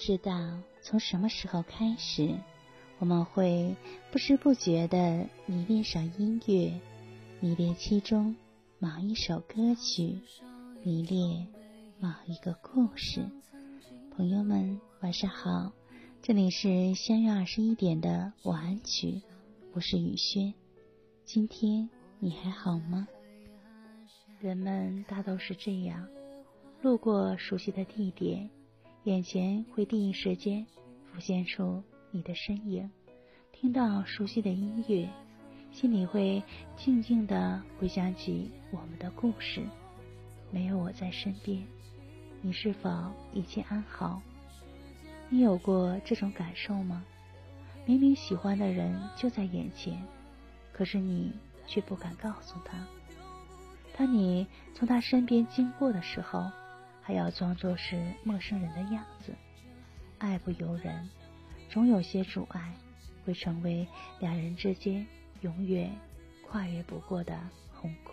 知道从什么时候开始，我们会不知不觉地迷恋上音乐，迷恋其中某一首歌曲，迷恋某一个故事。朋友们，晚上好，这里是相约二十一点的晚安曲，我是雨轩。今天你还好吗？人们大都是这样，路过熟悉的地点。眼前会第一时间浮现出你的身影，听到熟悉的音乐，心里会静静的回想起我们的故事。没有我在身边，你是否一切安好？你有过这种感受吗？明明喜欢的人就在眼前，可是你却不敢告诉他。当你从他身边经过的时候。还要装作是陌生人的样子，爱不由人，总有些阻碍，会成为两人之间永远跨越不过的鸿沟。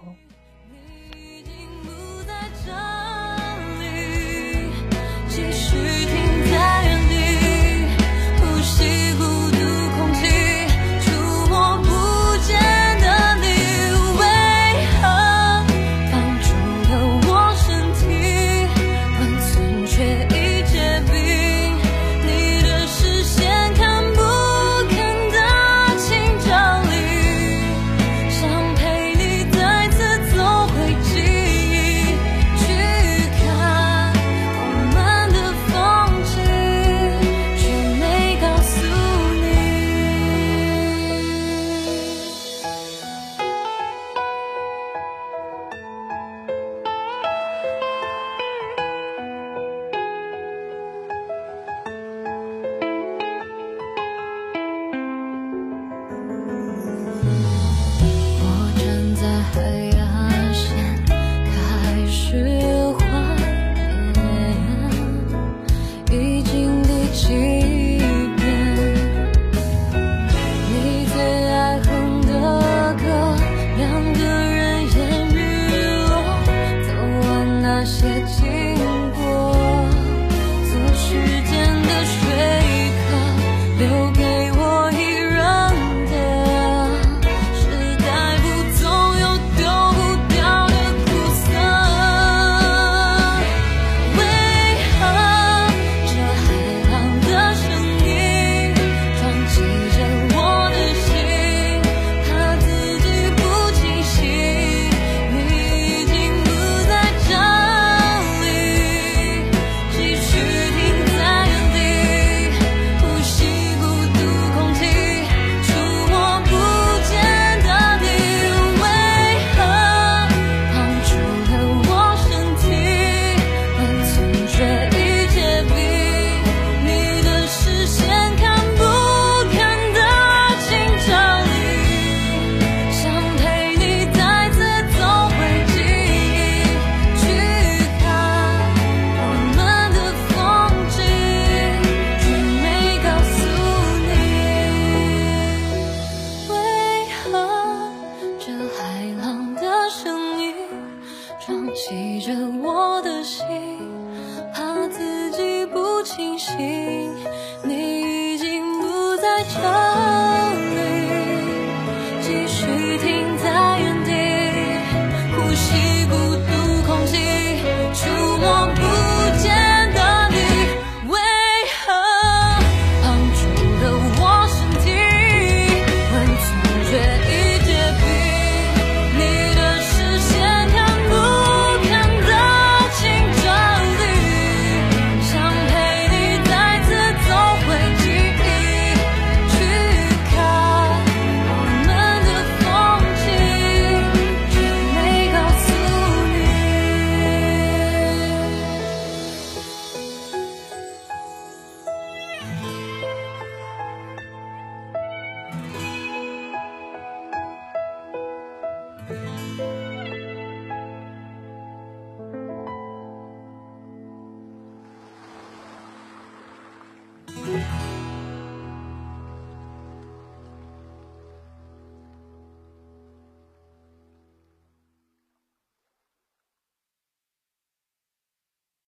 你已经，不清醒。